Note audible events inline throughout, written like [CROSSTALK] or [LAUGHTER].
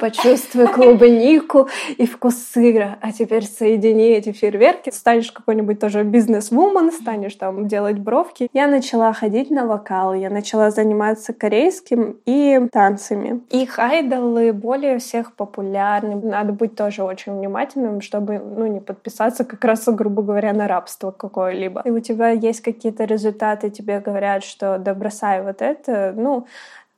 почувствуй клубнику и вкус сыра, а теперь соедини эти фейерверки, станешь какой-нибудь тоже бизнес-вумен, станешь там делать бровки. Я начала ходить на вокал, я начала заниматься корейским и танцами. Их айдолы более всех популярны. Надо быть тоже очень внимательным, чтобы ну, не подписаться как раз, грубо говоря, на рабство какое-либо. И у тебя есть какие-то результаты, тебе говорят, что да бросай вот это, ну,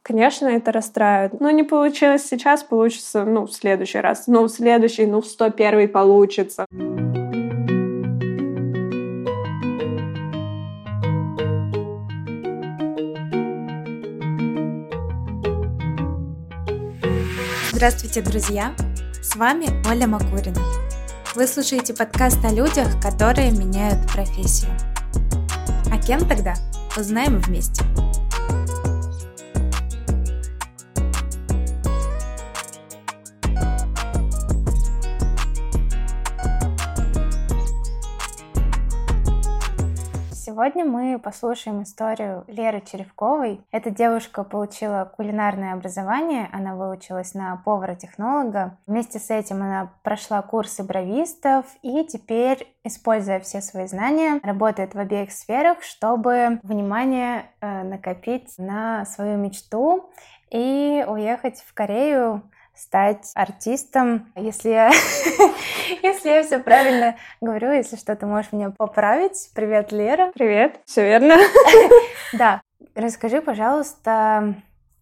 Конечно, это расстраивает. Но не получилось сейчас, получится, ну, в следующий раз. Ну, в следующий, ну, в 101 получится. Здравствуйте, друзья! С вами Оля Макурина. Вы слушаете подкаст о людях, которые меняют профессию. А кем тогда? Узнаем вместе. Сегодня мы послушаем историю Леры Черевковой. Эта девушка получила кулинарное образование, она выучилась на повара-технолога. Вместе с этим она прошла курсы бровистов и теперь, используя все свои знания, работает в обеих сферах, чтобы внимание э, накопить на свою мечту и уехать в Корею стать артистом. Если я, [LAUGHS] если я все правильно говорю, если что, ты можешь меня поправить. Привет, Лера. Привет, все верно. [LAUGHS] Да. Расскажи, пожалуйста,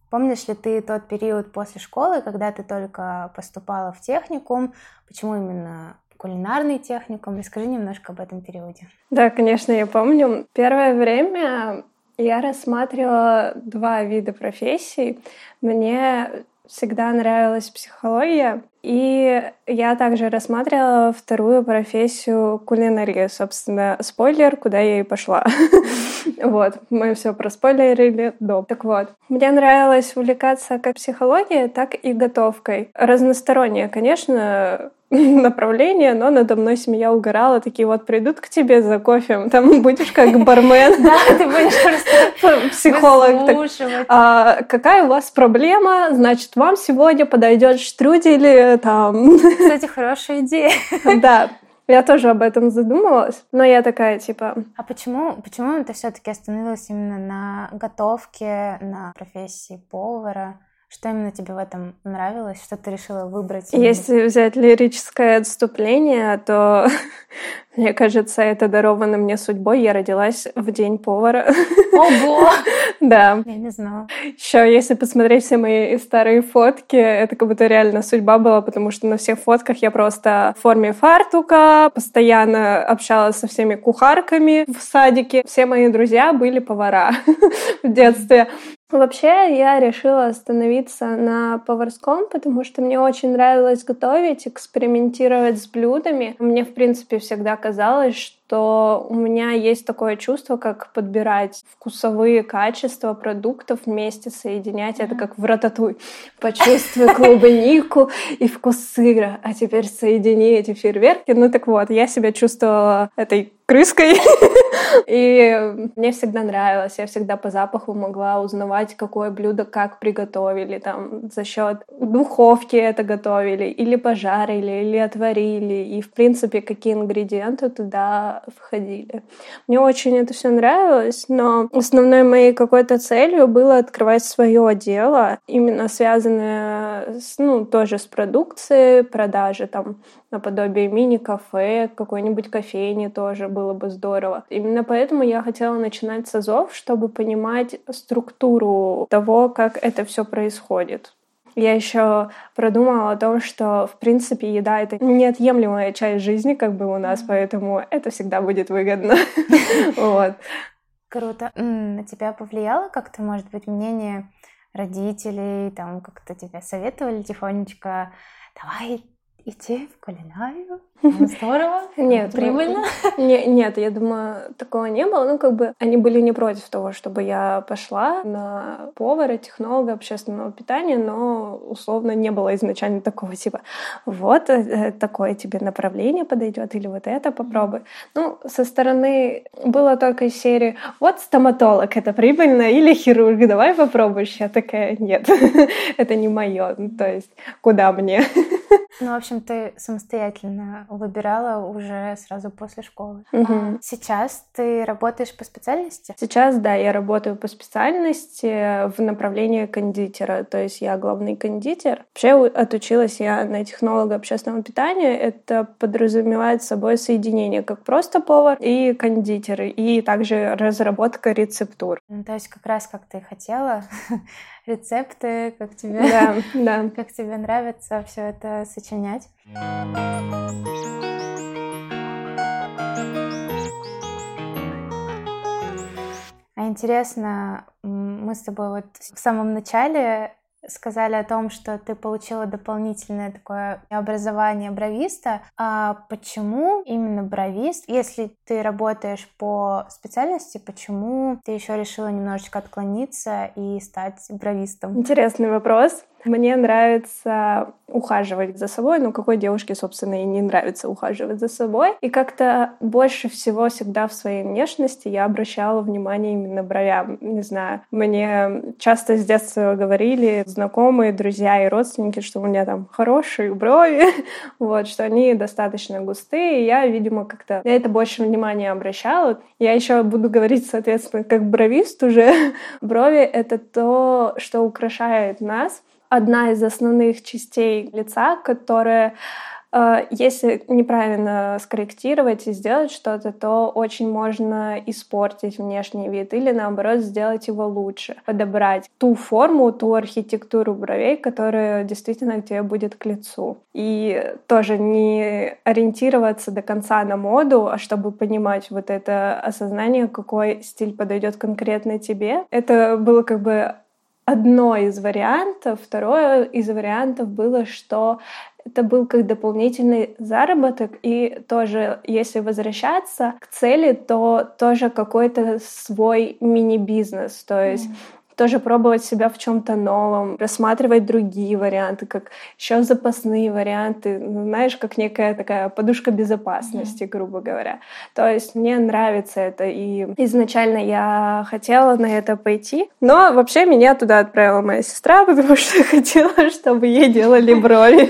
помнишь ли ты тот период после школы, когда ты только поступала в техникум? Почему именно кулинарный техникум? Расскажи немножко об этом периоде. Да, конечно, я помню. Первое время я рассматривала два вида профессий. Мне всегда нравилась психология, и я также рассматривала вторую профессию кулинарии, собственно, спойлер, куда я и пошла. [LAUGHS] Вот, мы все проспойлерили до. Так вот, мне нравилось увлекаться как психологией, так и готовкой. Разносторонняя, конечно, [LAUGHS] направление, но надо мной семья угорала, такие вот придут к тебе за кофе, там будешь как [LAUGHS] бармен. Да, ты будешь психолог. А какая у вас проблема? Значит, вам сегодня подойдет штрудель там. Кстати, хорошая идея. Да, я тоже об этом задумывалась, но я такая, типа... А почему, почему ты все таки остановилась именно на готовке, на профессии повара? Что именно тебе в этом нравилось? Что ты решила выбрать? Если взять лирическое отступление, то [LAUGHS] мне кажется, это даровано мне судьбой. Я родилась в день повара. Ого! [LAUGHS] Да. Я не знала. Еще если посмотреть все мои старые фотки, это как будто реально судьба была, потому что на всех фотках я просто в форме фартука, постоянно общалась со всеми кухарками в садике. Все мои друзья были повара [LAUGHS] в детстве. Вообще, я решила остановиться на поварском, потому что мне очень нравилось готовить, экспериментировать с блюдами. Мне, в принципе, всегда казалось, что у меня есть такое чувство, как подбирать вкусовые качества продуктов вместе соединять. Mm-hmm. Это как в рататуй. Почувствуй клубнику и вкус сыра, а теперь соедини эти фейерверки. Ну так вот, я себя чувствовала этой крыской. [LAUGHS] И мне всегда нравилось, я всегда по запаху могла узнавать, какое блюдо как приготовили, там, за счет духовки это готовили, или пожарили, или отварили, и, в принципе, какие ингредиенты туда входили. Мне очень это все нравилось, но основной моей какой-то целью было открывать свое дело, именно связанное с, ну, тоже с продукцией, продажи там наподобие мини-кафе, какой-нибудь кофейни тоже было бы здорово. Именно поэтому я хотела начинать с азов, чтобы понимать структуру того, как это все происходит. Я еще продумала о том, что, в принципе, еда — это неотъемлемая часть жизни, как бы у нас, поэтому это всегда будет выгодно. [LAUGHS] Вот. Круто. На тебя повлияло как-то, может быть, мнение родителей, там как-то тебя советовали тихонечко, давай идти в кулинарию? Ну, здорово. [LAUGHS] Нет, прибыльно. [LAUGHS] Не, нет, я думаю, такого не было. Ну, как бы они были не против того, чтобы я пошла на повара, технолога общественного питания, но условно не было изначально такого типа, вот э, такое тебе направление подойдет или вот это попробуй. Ну, со стороны было только из серии, вот стоматолог, это прибыльно, или хирург, давай попробуешь. Я такая, нет, [LAUGHS] это не мое. Ну, то есть, куда мне? Ну, в общем, ты самостоятельно выбирала уже сразу после школы. Угу. А сейчас ты работаешь по специальности? Сейчас, да, я работаю по специальности в направлении кондитера, то есть я главный кондитер. Вообще отучилась я на технолога общественного питания. Это подразумевает собой соединение как просто повар и кондитер, и также разработка рецептур. Ну, то есть как раз как ты хотела, [LAUGHS] рецепты, как тебе, да, да. [LAUGHS] как тебе нравится все это сочинять. А интересно, мы с тобой вот в самом начале сказали о том, что ты получила дополнительное такое образование бровиста. А почему именно бровист? Если ты работаешь по специальности, почему ты еще решила немножечко отклониться и стать бровистом? Интересный вопрос. Мне нравится ухаживать за собой, но какой девушке, собственно, и не нравится ухаживать за собой. И как-то больше всего всегда в своей внешности я обращала внимание именно бровям. Не знаю, мне часто с детства говорили знакомые, друзья и родственники, что у меня там хорошие брови, [LAUGHS] вот, что они достаточно густые, и я, видимо, как-то на это больше внимания обращала. Я еще буду говорить, соответственно, как бровист уже. [LAUGHS] Брови — это то, что украшает нас, одна из основных частей лица, которая э, если неправильно скорректировать и сделать что-то, то очень можно испортить внешний вид или наоборот сделать его лучше, подобрать ту форму, ту архитектуру бровей, которая действительно тебе будет к лицу. И тоже не ориентироваться до конца на моду, а чтобы понимать вот это осознание, какой стиль подойдет конкретно тебе. Это было как бы одно из вариантов. Второе из вариантов было, что это был как дополнительный заработок, и тоже, если возвращаться к цели, то тоже какой-то свой мини-бизнес, то есть mm тоже пробовать себя в чем-то новом, рассматривать другие варианты, как еще запасные варианты, ну, знаешь, как некая такая подушка безопасности, mm-hmm. грубо говоря. То есть мне нравится это, и изначально я хотела на это пойти, но вообще меня туда отправила моя сестра, потому что хотела, чтобы ей делали брови.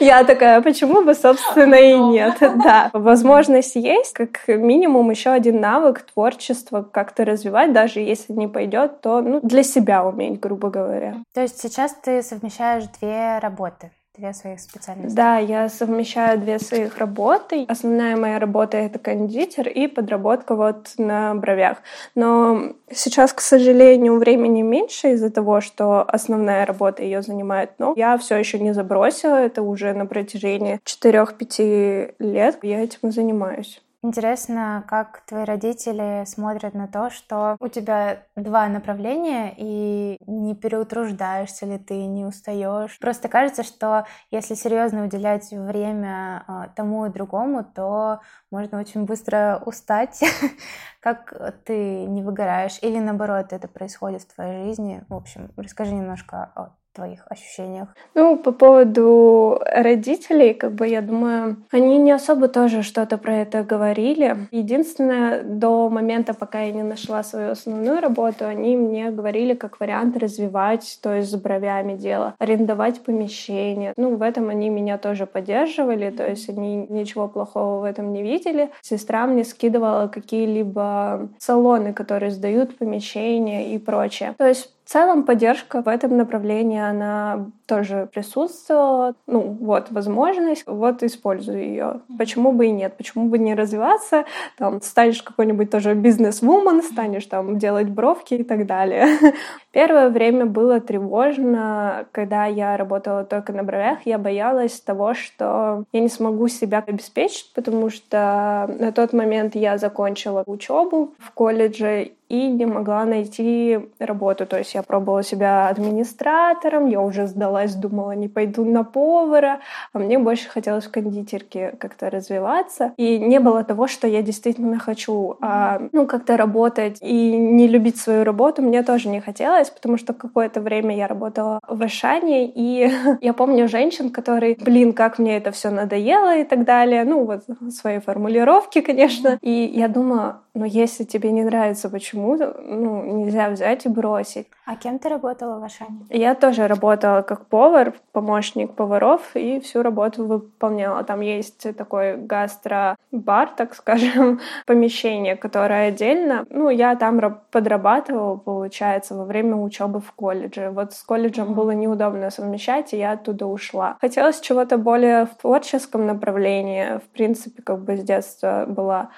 Я такая, почему бы, собственно, и нет. Да, возможность есть, как минимум еще один навык творчества как-то развивать, даже если не пойдет, то ну, для себя уметь, грубо говоря. То есть сейчас ты совмещаешь две работы? две своих специальности? Да, я совмещаю две своих работы. Основная моя работа — это кондитер и подработка вот на бровях. Но сейчас, к сожалению, времени меньше из-за того, что основная работа ее занимает. Но я все еще не забросила. Это уже на протяжении 4-5 лет я этим занимаюсь. Интересно, как твои родители смотрят на то, что у тебя два направления, и не переутруждаешься ли ты, не устаешь. Просто кажется, что если серьезно уделять время а, тому и другому, то можно очень быстро устать. [LAUGHS] как ты не выгораешь? Или наоборот, это происходит в твоей жизни? В общем, расскажи немножко о твоих ощущениях? Ну, по поводу родителей, как бы, я думаю, они не особо тоже что-то про это говорили. Единственное, до момента, пока я не нашла свою основную работу, они мне говорили как вариант развивать, то есть с бровями дело, арендовать помещение. Ну, в этом они меня тоже поддерживали, то есть они ничего плохого в этом не видели. Сестра мне скидывала какие-либо салоны, которые сдают помещения и прочее. То есть в целом поддержка в этом направлении, она тоже присутствовала. Ну, вот возможность, вот использую ее. Почему бы и нет? Почему бы не развиваться? Там станешь какой-нибудь тоже бизнес-вумен, станешь там делать бровки и так далее. [LAUGHS] Первое время было тревожно, когда я работала только на бровях. Я боялась того, что я не смогу себя обеспечить, потому что на тот момент я закончила учебу в колледже, и не могла найти работу. То есть я пробовала себя администратором, я уже сдалась, думала, не пойду на повара, а мне больше хотелось в кондитерке как-то развиваться. И не было того, что я действительно хочу, а, ну, как-то работать и не любить свою работу мне тоже не хотелось, потому что какое-то время я работала в Ашане, и [LAUGHS] я помню женщин, которые, блин, как мне это все надоело и так далее. Ну, вот свои формулировки, конечно. И я думаю, ну, если тебе не нравится почему-то, ну, нельзя взять и бросить. А кем ты работала в Ашане? Я тоже работала как повар, помощник поваров, и всю работу выполняла. Там есть такой гастробар, так скажем, [LAUGHS] помещение, которое отдельно. Ну, я там подрабатывала, получается, во время учебы в колледже. Вот с колледжем было неудобно совмещать, и я оттуда ушла. Хотелось чего-то более в творческом направлении. В принципе, как бы с детства была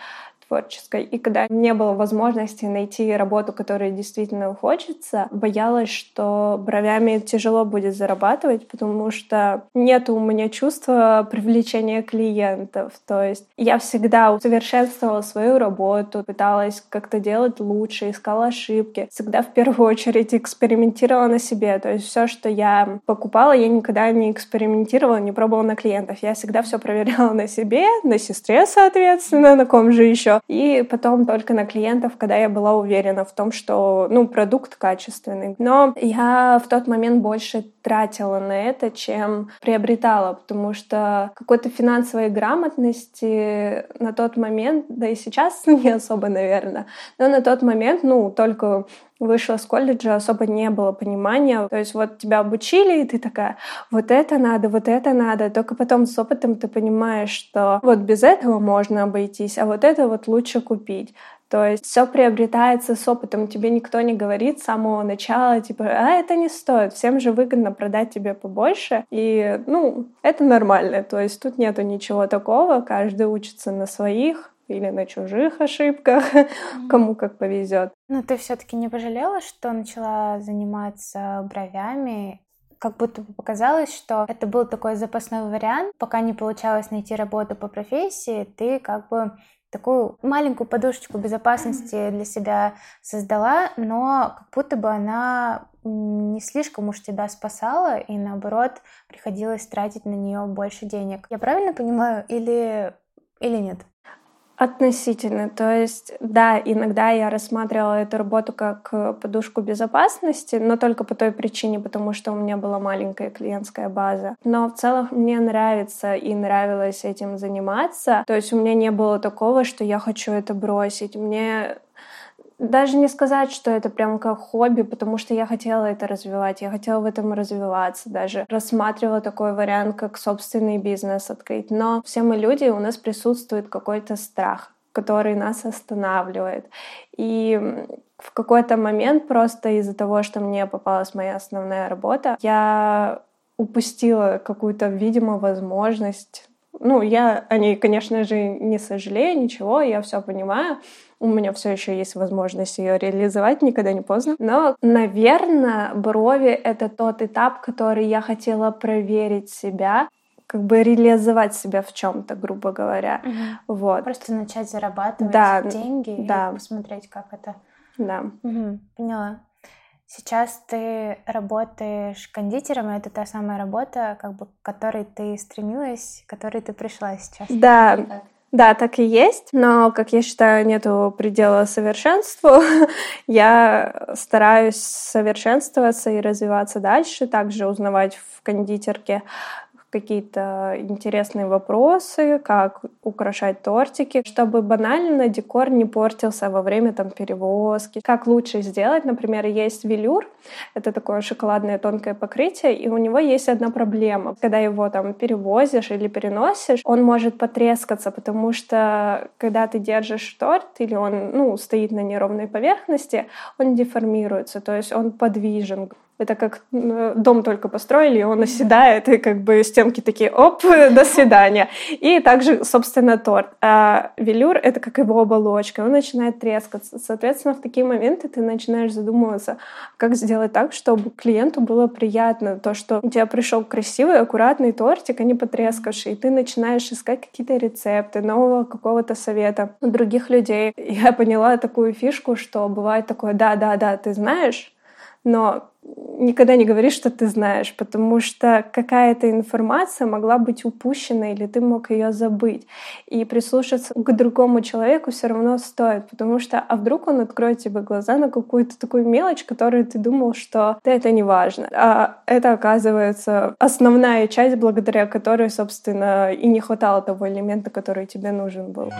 творческой. И когда не было возможности найти работу, которую действительно хочется, боялась, что бровями тяжело будет зарабатывать, потому что нет у меня чувства привлечения клиентов. То есть я всегда усовершенствовала свою работу, пыталась как-то делать лучше, искала ошибки. Всегда в первую очередь экспериментировала на себе. То есть все, что я покупала, я никогда не экспериментировала, не пробовала на клиентах. Я всегда все проверяла на себе, на сестре, соответственно, на ком же еще и потом только на клиентов, когда я была уверена в том, что, ну, продукт качественный. Но я в тот момент больше тратила на это, чем приобретала, потому что какой-то финансовой грамотности на тот момент, да и сейчас [LAUGHS] не особо, наверное, но на тот момент, ну, только вышла с колледжа, особо не было понимания. То есть вот тебя обучили, и ты такая, вот это надо, вот это надо. Только потом с опытом ты понимаешь, что вот без этого можно обойтись, а вот это вот лучше купить. То есть все приобретается с опытом. Тебе никто не говорит с самого начала, типа, а это не стоит. Всем же выгодно продать тебе побольше. И, ну, это нормально. То есть тут нету ничего такого. Каждый учится на своих или на чужих ошибках, кому как повезет. Ну, ты все-таки не пожалела, что начала заниматься бровями? Как будто бы показалось, что это был такой запасной вариант. Пока не получалось найти работу по профессии, ты как бы такую маленькую подушечку безопасности для себя создала, но как будто бы она не слишком уж тебя спасала, и наоборот приходилось тратить на нее больше денег. Я правильно понимаю или, или нет? Относительно. То есть, да, иногда я рассматривала эту работу как э, подушку безопасности, но только по той причине, потому что у меня была маленькая клиентская база. Но в целом мне нравится и нравилось этим заниматься. То есть у меня не было такого, что я хочу это бросить. Мне даже не сказать, что это прям как хобби, потому что я хотела это развивать, я хотела в этом развиваться, даже рассматривала такой вариант, как собственный бизнес открыть. Но все мы люди, у нас присутствует какой-то страх, который нас останавливает. И в какой-то момент просто из-за того, что мне попалась моя основная работа, я упустила какую-то, видимо, возможность. Ну, я о ней, конечно же, не сожалею, ничего, я все понимаю, у меня все еще есть возможность ее реализовать, никогда не поздно. Но, наверное, брови — это тот этап, который я хотела проверить себя, как бы реализовать себя в чем-то, грубо говоря. Угу. Вот. Просто начать зарабатывать да, деньги да. и посмотреть, как это. Да. Угу, поняла. Сейчас ты работаешь кондитером, и это та самая работа, как бы, к которой ты стремилась, к которой ты пришла сейчас. Да. Да, так и есть, но, как я считаю, нету предела совершенству. [LAUGHS] я стараюсь совершенствоваться и развиваться дальше, также узнавать в кондитерке какие-то интересные вопросы, как украшать тортики, чтобы банально декор не портился во время там перевозки. Как лучше сделать, например, есть велюр, это такое шоколадное тонкое покрытие, и у него есть одна проблема. Когда его там перевозишь или переносишь, он может потрескаться, потому что когда ты держишь торт или он ну, стоит на неровной поверхности, он деформируется, то есть он подвижен Это как дом только построили, и он оседает, и как бы стенки такие, оп, [LAUGHS] до свидания. И также, собственно, торт. А велюр — это как его оболочка, он начинает трескаться. Соответственно, в такие моменты ты начинаешь задумываться, как сделать так, чтобы клиенту было приятно. То, что у тебя пришел красивый, аккуратный тортик, а не потрескавший. И ты начинаешь искать какие-то рецепты, нового какого-то совета у других людей. [LAUGHS] Я поняла такую фишку, что бывает такое, да-да-да, ты знаешь, но никогда не говори, что ты знаешь, потому что какая-то информация могла быть упущена, или ты мог ее забыть. И прислушаться к другому человеку все равно стоит, потому что а вдруг он откроет тебе глаза на какую-то такую мелочь, которую ты думал, что да, это не важно. А это оказывается основная часть, благодаря которой, собственно, и не хватало того элемента, который тебе нужен был.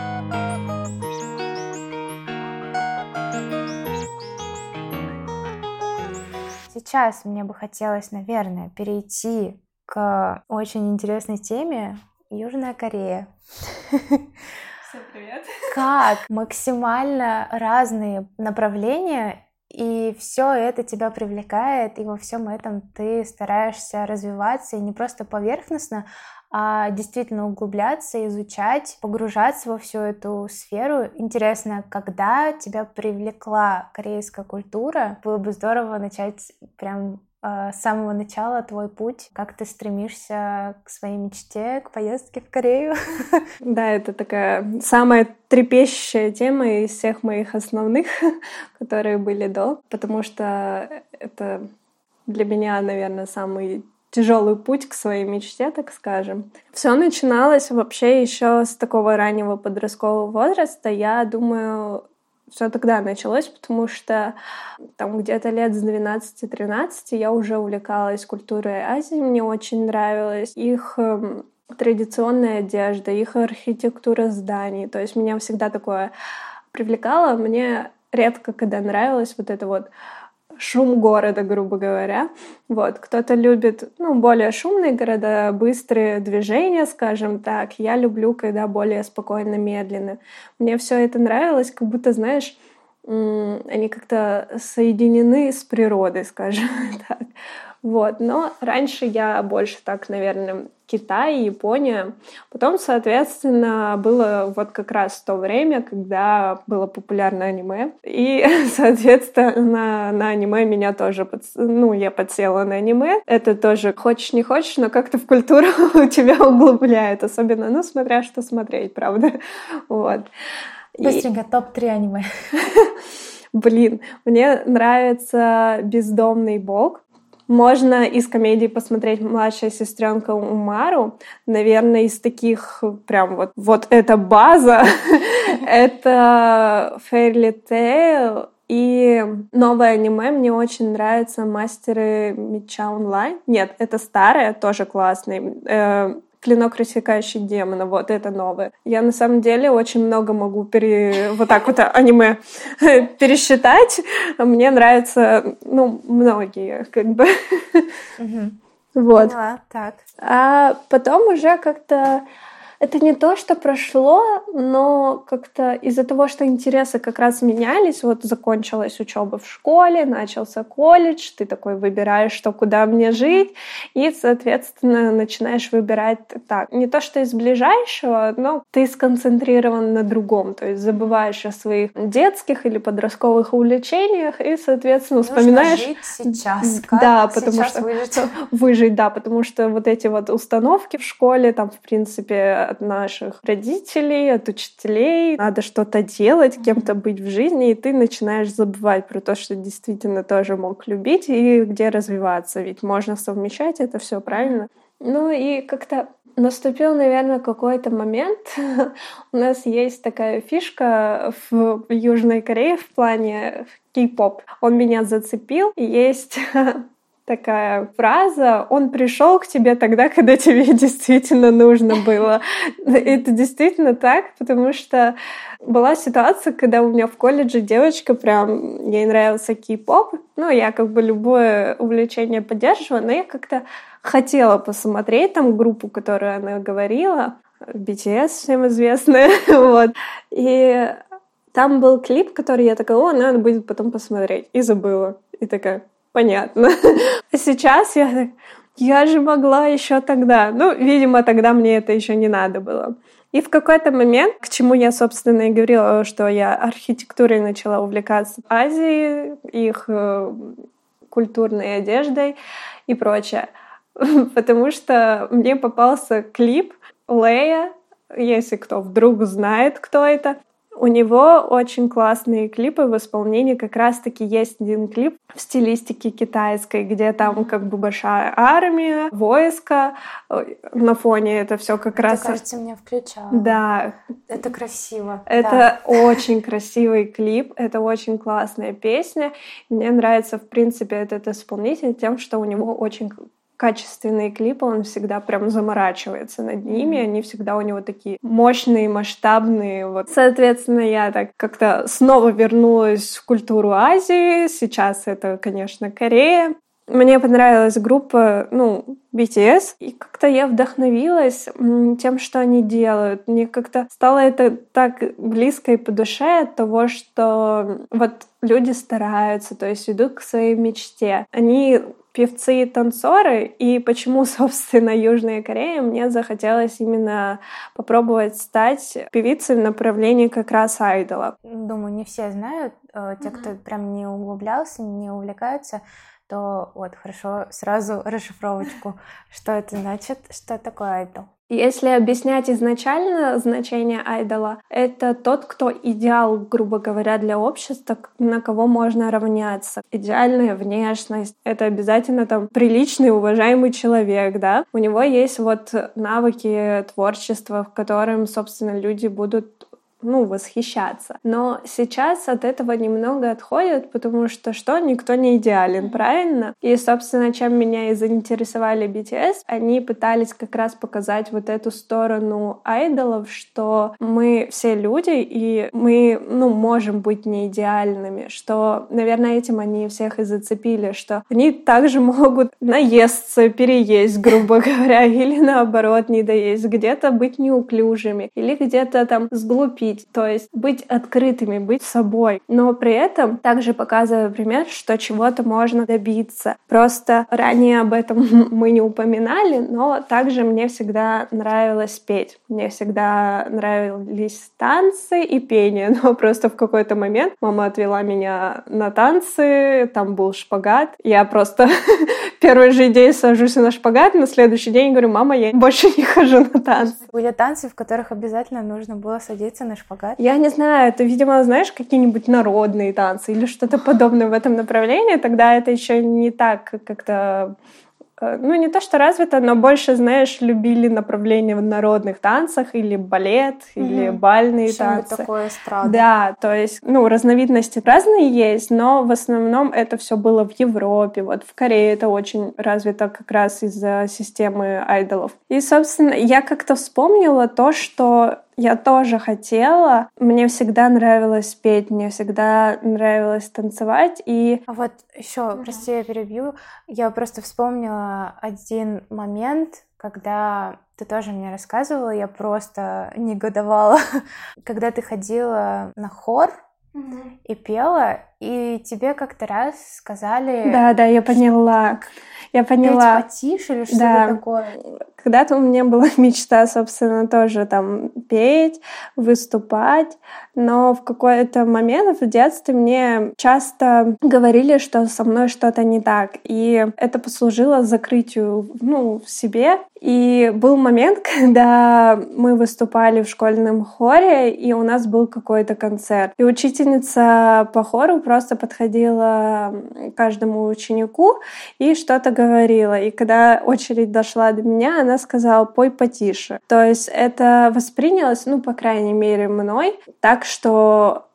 Сейчас мне бы хотелось, наверное, перейти к очень интересной теме Южная Корея. Всем привет! Как максимально разные направления и все это тебя привлекает, и во всем этом ты стараешься развиваться и не просто поверхностно, а действительно углубляться, изучать, погружаться во всю эту сферу. Интересно, когда тебя привлекла корейская культура? Было бы здорово начать прям э, с самого начала твой путь, как ты стремишься к своей мечте, к поездке в Корею. [LAUGHS] Да, это такая самая трепещущая тема из всех моих основных, [LAUGHS] которые были до, потому что это для меня, наверное, самый тяжелый путь к своей мечте, так скажем. Все начиналось вообще еще с такого раннего подросткового возраста. Я думаю, все тогда началось, потому что там где-то лет с 12-13 я уже увлекалась культурой Азии, мне очень нравилась их эм, традиционная одежда, их архитектура зданий. То есть меня всегда такое привлекало. Мне редко когда нравилось вот это вот шум города, грубо говоря. Вот, кто-то любит, ну, более шумные города, быстрые движения, скажем так. Я люблю, когда более спокойно, медленно. Мне все это нравилось, как будто, знаешь, они как-то соединены с природой, скажем [LAUGHS] так. Вот. Но раньше я больше так, наверное, Китай, Япония. Потом, соответственно, было вот как раз то время, когда было популярно аниме. И, [LAUGHS] соответственно, на аниме меня тоже, под... ну, я подсела на аниме. Это тоже хочешь не хочешь, но как-то в культуру [LAUGHS] тебя углубляет. Особенно, ну, смотря что смотреть, правда. [LAUGHS] Вот. Быстренько, и... топ-3 аниме. Блин, мне нравится «Бездомный бог». Можно из комедии посмотреть «Младшая сестренка Умару». Наверное, из таких прям вот, вот эта база. [LAUGHS] Это Fairy Tail и новое аниме мне очень нравится «Мастеры меча онлайн». Нет, это старое, тоже классный. Клинок, рассекающий демона, вот это новое. Я на самом деле очень много могу пере... вот так вот аниме [LAUGHS] пересчитать. Мне нравятся, ну, многие, как бы. [LAUGHS] Вот. так. А потом уже как-то это не то, что прошло, но как-то из-за того, что интересы как раз менялись, вот закончилась учеба в школе, начался колледж, ты такой выбираешь, что куда мне жить, и, соответственно, начинаешь выбирать так. Не то, что из ближайшего, но ты сконцентрирован на другом, то есть забываешь о своих детских или подростковых увлечениях и, соответственно, Нужно вспоминаешь... жить сейчас. Как да, потому сейчас что... Выжить? [LAUGHS] выжить, да, потому что вот эти вот установки в школе, там, в принципе, от наших родителей, от учителей. Надо что-то делать, кем-то быть в жизни, и ты начинаешь забывать про то, что действительно тоже мог любить и где развиваться. Ведь можно совмещать это все правильно. Ну и как-то наступил, наверное, какой-то момент. [LAUGHS] У нас есть такая фишка в Южной Корее в плане кей-поп. Он меня зацепил. Есть [LAUGHS] такая фраза «он пришел к тебе тогда, когда тебе [LAUGHS] действительно нужно было». [LAUGHS] Это действительно так, потому что была ситуация, когда у меня в колледже девочка прям, ей нравился кей-поп, ну, я как бы любое увлечение поддерживала, но я как-то хотела посмотреть там группу, которую она говорила, BTS всем известная, [LAUGHS] вот, и там был клип, который я такая, о, надо будет потом посмотреть, и забыла. И такая, понятно. [LAUGHS] А сейчас я я же могла еще тогда. Ну, видимо, тогда мне это еще не надо было. И в какой-то момент, к чему я, собственно, и говорила, что я архитектурой начала увлекаться Азии, их э, культурной одеждой и прочее. [LAUGHS] Потому что мне попался клип Лея, если кто вдруг знает, кто это. У него очень классные клипы в исполнении. Как раз-таки есть один клип в стилистике китайской, где там как бы большая армия, войско. На фоне это все как Ты, раз... кажется, меня включала. Да. Это красиво. Это да. очень красивый клип, это очень классная песня. Мне нравится, в принципе, этот исполнитель тем, что у него очень качественные клипы, он всегда прям заморачивается над ними, они всегда у него такие мощные, масштабные. Вот. Соответственно, я так как-то снова вернулась в культуру Азии. Сейчас это, конечно, Корея. Мне понравилась группа, ну, BTS, и как-то я вдохновилась тем, что они делают. Мне как-то стало это так близко и по душе от того, что вот люди стараются, то есть идут к своей мечте. Они певцы и танцоры, и почему, [LAUGHS] собственно, Южная Корея, мне захотелось именно попробовать стать певицей в направлении как раз айдола. Думаю, не все знают, э, те, кто прям не углублялся, не увлекаются, то вот хорошо сразу [LAUGHS] расшифровочку, что это значит, что такое айдол. Если объяснять изначально значение айдола, это тот, кто идеал, грубо говоря, для общества, на кого можно равняться. Идеальная внешность — это обязательно там приличный, уважаемый человек, да. У него есть вот навыки творчества, в котором, собственно, люди будут ну, восхищаться. Но сейчас от этого немного отходят, потому что что? Никто не идеален, правильно? И, собственно, чем меня и заинтересовали BTS, они пытались как раз показать вот эту сторону айдолов, что мы все люди, и мы, ну, можем быть не идеальными, что, наверное, этим они всех и зацепили, что они также могут наесться, переесть, грубо [LAUGHS] говоря, или наоборот не доесть, где-то быть неуклюжими, или где-то там сглупить, говорить, то есть быть открытыми, быть собой, но при этом также показывая пример, что чего-то можно добиться. Просто ранее об этом [LAUGHS] мы не упоминали, но также мне всегда нравилось петь. Мне всегда нравились танцы и пение, [LAUGHS] но просто в какой-то момент мама отвела меня на танцы, там был шпагат. Я просто [LAUGHS] первый же день сажусь на шпагат, на следующий день говорю, мама, я больше не хожу на танцы. Были танцы, в которых обязательно нужно было садиться на шпагат? Я не знаю, это, видимо, знаешь, какие-нибудь народные танцы или что-то подобное в этом направлении, тогда это еще не так как-то Э, ну, не то что развито, но больше, знаешь, любили направление в народных танцах или балет, угу. или бальные танцы. такое эстрада. Да, то есть, ну, разновидности разные есть, но в основном это все было в Европе, вот в Корее это очень развито как раз из-за системы айдолов. И, собственно, я как-то вспомнила то, что я тоже хотела. Мне всегда нравилось петь, мне всегда нравилось танцевать. И а вот еще, mm-hmm. прости, я перебью. Я просто вспомнила один момент, когда ты тоже мне рассказывала, я просто негодовала, [LAUGHS] когда ты ходила на хор mm-hmm. и пела, и тебе как-то раз сказали... Да, да, я поняла. Я поняла. Петь потише или что-то да. такое? Когда-то у меня была [LAUGHS] мечта, собственно, тоже там петь, выступать, но в какой-то момент в детстве мне часто говорили, что со мной что-то не так, и это послужило закрытию, ну, в себе. И был момент, [LAUGHS] когда мы выступали в школьном хоре, и у нас был какой-то концерт. И учительница по хору просто подходила каждому ученику и что-то говорила. И когда очередь дошла до меня, она сказала, пой потише. То есть это воспринялось, ну, по крайней мере, мной, так что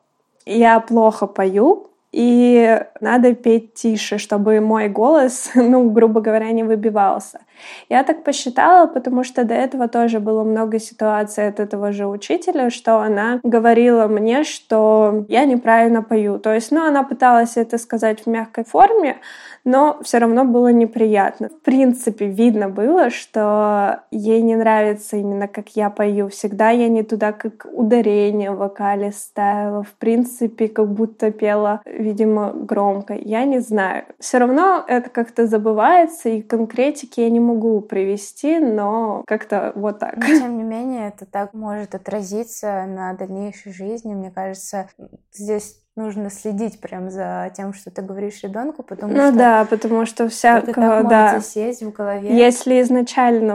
я плохо пою, и надо петь тише, чтобы мой голос, [LAUGHS] ну, грубо говоря, не выбивался. Я так посчитала, потому что до этого тоже было много ситуаций от этого же учителя, что она говорила мне, что я неправильно пою. То есть, ну, она пыталась это сказать в мягкой форме, но все равно было неприятно. В принципе, видно было, что ей не нравится именно как я пою. Всегда я не туда, как ударение в вокале ставила. В принципе, как будто пела видимо, громко. Я не знаю. Все равно это как-то забывается, и конкретики я не могу привести, но как-то вот так. Но, тем не менее, это так может отразиться на дальнейшей жизни. Мне кажется, здесь нужно следить прям за тем, что ты говоришь ребенку, потому ну, что... Ну да, потому что всякого, да. сесть в голове. Если изначально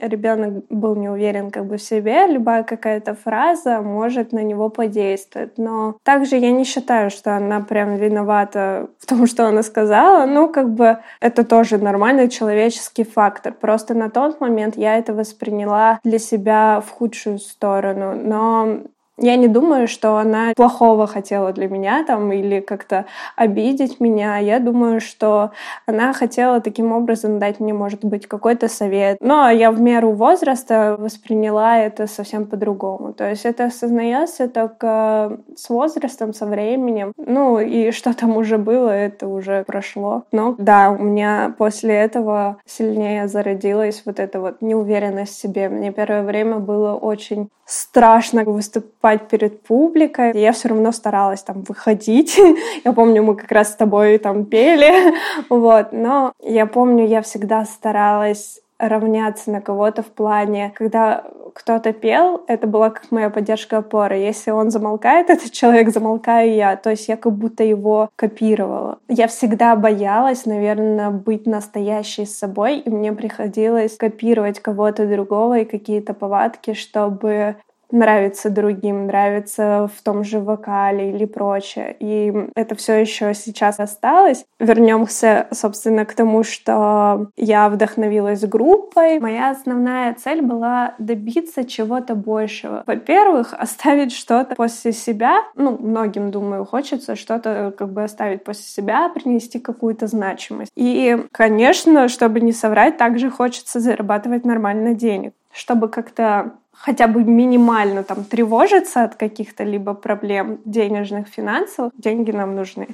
ребенок был не уверен как бы в себе, любая какая-то фраза может на него подействовать. Но также я не считаю, что она прям виновата в том, что она сказала. Ну, как бы это тоже нормальный человеческий фактор. Просто на тот момент я это восприняла для себя в худшую сторону. Но я не думаю, что она плохого хотела для меня там или как-то обидеть меня. Я думаю, что она хотела таким образом дать мне, может быть, какой-то совет. Но я в меру возраста восприняла это совсем по-другому. То есть это осознается только с возрастом, со временем. Ну и что там уже было, это уже прошло. Но да, у меня после этого сильнее зародилась вот эта вот неуверенность в себе. Мне первое время было очень страшно выступать перед публикой. Я все равно старалась там выходить. [LAUGHS] я помню, мы как раз с тобой там пели. [LAUGHS] вот. Но я помню, я всегда старалась равняться на кого-то в плане, когда кто-то пел, это была как моя поддержка опора. Если он замолкает, [LAUGHS] этот человек, замолкаю я. То есть я как будто его копировала. Я всегда боялась, наверное, быть настоящей с собой, и мне приходилось копировать кого-то другого и какие-то повадки, чтобы нравится другим, нравится в том же вокале или прочее. И это все еще сейчас осталось. Вернемся, собственно, к тому, что я вдохновилась группой. Моя основная цель была добиться чего-то большего. Во-первых, оставить что-то после себя. Ну, многим, думаю, хочется что-то как бы оставить после себя, принести какую-то значимость. И, конечно, чтобы не соврать, также хочется зарабатывать нормально денег чтобы как-то хотя бы минимально там тревожиться от каких-то либо проблем денежных, финансовых, деньги нам нужны.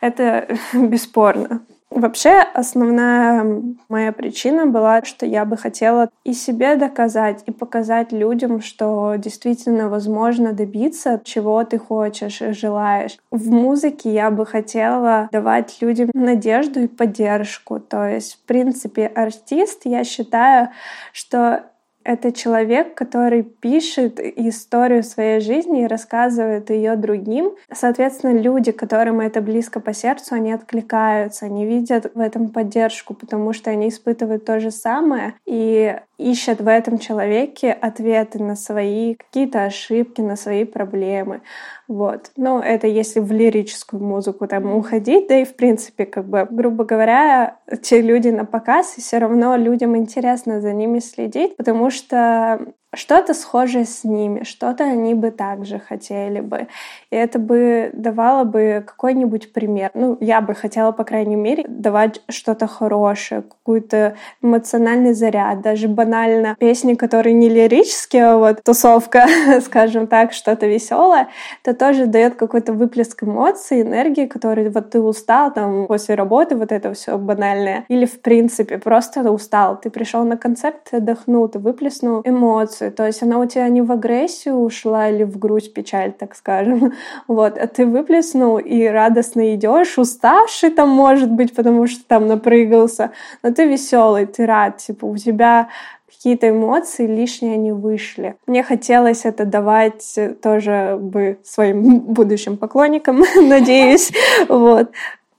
Это [LAUGHS] бесспорно. Вообще, основная моя причина была, что я бы хотела и себе доказать, и показать людям, что действительно возможно добиться, чего ты хочешь и желаешь. В музыке я бы хотела давать людям надежду и поддержку. То есть, в принципе, артист, я считаю, что это человек, который пишет историю своей жизни и рассказывает ее другим. Соответственно, люди, которым это близко по сердцу, они откликаются, они видят в этом поддержку, потому что они испытывают то же самое и ищут в этом человеке ответы на свои какие-то ошибки, на свои проблемы. Вот. Но это если в лирическую музыку там уходить, да и в принципе, как бы, грубо говоря, те люди на показ, и все равно людям интересно за ними следить, потому что что-то схожее с ними, что-то они бы также хотели бы. И это бы давало бы какой-нибудь пример. Ну, я бы хотела, по крайней мере, давать что-то хорошее, какой-то эмоциональный заряд, даже банально песни, которые не лирические, а вот тусовка, [LAUGHS] скажем так, что-то веселое, это тоже дает какой-то выплеск эмоций, энергии, который вот ты устал там после работы, вот это все банальное, или в принципе просто устал, ты пришел на концерт, ты отдохнул, ты выплеснул эмоции, эмоции. То есть она у тебя не в агрессию ушла или в грусть, печаль, так скажем. [LAUGHS] Вот, а ты выплеснул и радостно идешь, уставший там, может быть, потому что там напрыгался, но ты веселый, ты рад, типа у тебя какие-то эмоции лишние не вышли. Мне хотелось это давать тоже бы своим будущим поклонникам, [LAUGHS] надеюсь, вот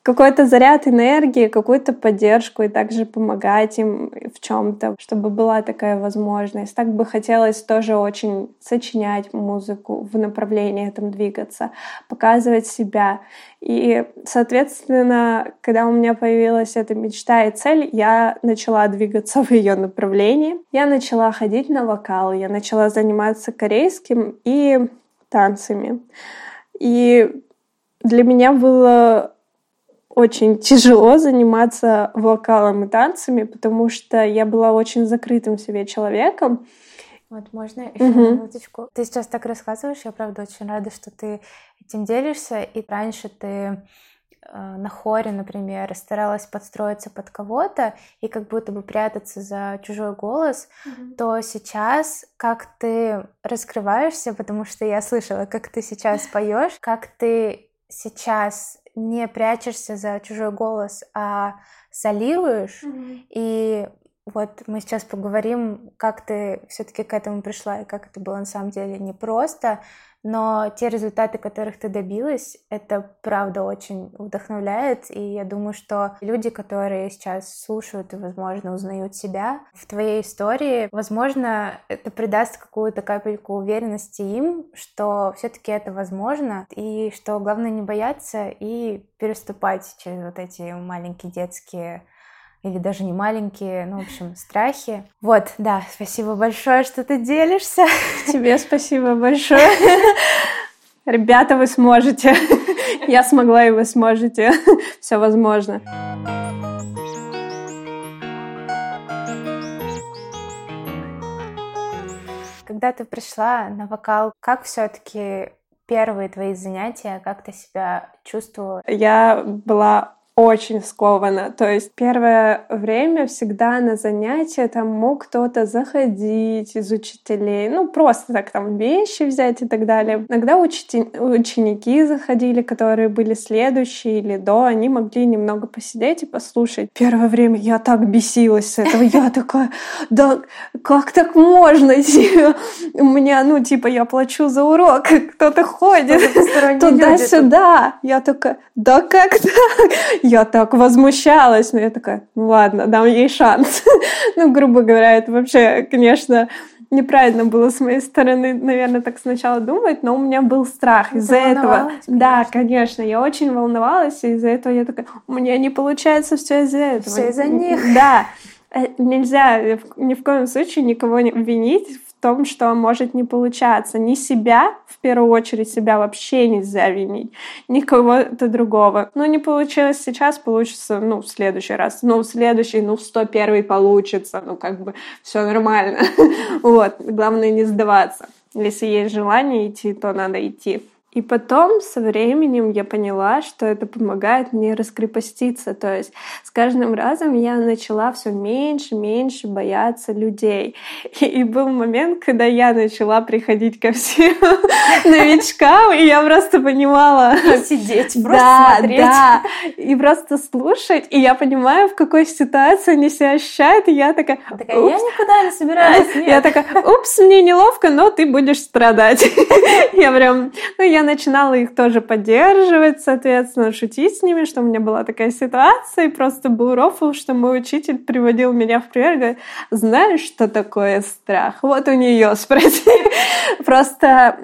какой-то заряд энергии, какую-то поддержку и также помогать им в чем-то, чтобы была такая возможность. Так бы хотелось тоже очень сочинять музыку, в направлении этом двигаться, показывать себя. И, соответственно, когда у меня появилась эта мечта и цель, я начала двигаться [LAUGHS] в ее направлении. Я начала ходить на вокал, я начала заниматься корейским и танцами. И для меня было очень тяжело заниматься вокалом и танцами, потому что я была очень закрытым себе человеком. Вот, можно еще угу. минуточку? Ты сейчас так рассказываешь, я правда очень рада, что ты этим делишься. И раньше ты э, на хоре, например, старалась подстроиться под кого-то и как будто бы прятаться за чужой голос, mm то сейчас как ты раскрываешься, потому что я слышала, как ты сейчас поешь, как ты сейчас не прячешься за чужой голос, а солируешь, mm-hmm. и вот мы сейчас поговорим, как ты все-таки к этому пришла и как это было на самом деле непросто, но те результаты, которых ты добилась, это правда очень вдохновляет, и я думаю, что люди, которые сейчас слушают и, возможно, узнают себя в твоей истории, возможно, это придаст какую-то капельку уверенности им, что все-таки это возможно, и что главное не бояться и переступать через вот эти маленькие детские или даже не маленькие, ну, в общем, страхи. Вот, да, спасибо большое, что ты делишься. Тебе спасибо большое. Ребята, вы сможете. Я смогла, и вы сможете. Все возможно. Когда ты пришла на вокал, как все-таки первые твои занятия, как ты себя чувствовала? Я была очень сковано. То есть первое время всегда на занятия там мог кто-то заходить из учителей, ну просто так там вещи взять и так далее. Иногда учти... ученики заходили, которые были следующие или до, они могли немного посидеть и послушать. Первое время я так бесилась с этого. Я такая, да как так можно? У меня, ну типа, я плачу за урок, кто-то ходит туда-сюда. Я такая, да как так? Я так возмущалась, но я такая, ну ладно, дам ей шанс. [LAUGHS] ну, грубо говоря, это вообще, конечно, неправильно было с моей стороны, наверное, так сначала думать, но у меня был страх из-за этого. Конечно. Да, конечно, я очень волновалась, и из-за этого я такая, у меня не получается все из-за этого. Все из-за них. Да. Э, нельзя ни в коем случае никого не винить том, что может не получаться. Ни себя, в первую очередь, себя вообще нельзя винить, ни кого-то другого. Ну, не получилось сейчас, получится, ну, в следующий раз. Ну, в следующий, ну, в 101 получится. Ну, как бы все нормально. [LAUGHS] Вот. Главное не сдаваться. Если есть желание идти, то надо идти. И потом со временем я поняла, что это помогает мне раскрепоститься. То есть с каждым разом я начала все меньше, меньше бояться людей. И, был момент, когда я начала приходить ко всем [LAUGHS] новичкам, и я просто понимала... [LAUGHS] Сидеть, просто да, смотреть. Да, и просто слушать. И я понимаю, в какой ситуации они себя ощущают, и я такая... такая я никуда не собираюсь. [LAUGHS] Я такая, упс, мне неловко, но ты будешь страдать. Я прям... Ну, я начинала их тоже поддерживать, соответственно, шутить с ними, что у меня была такая ситуация, и просто был рофл, что мой учитель приводил меня в пример, говорит, знаешь, что такое страх? Вот у нее спроси. [LAUGHS] Просто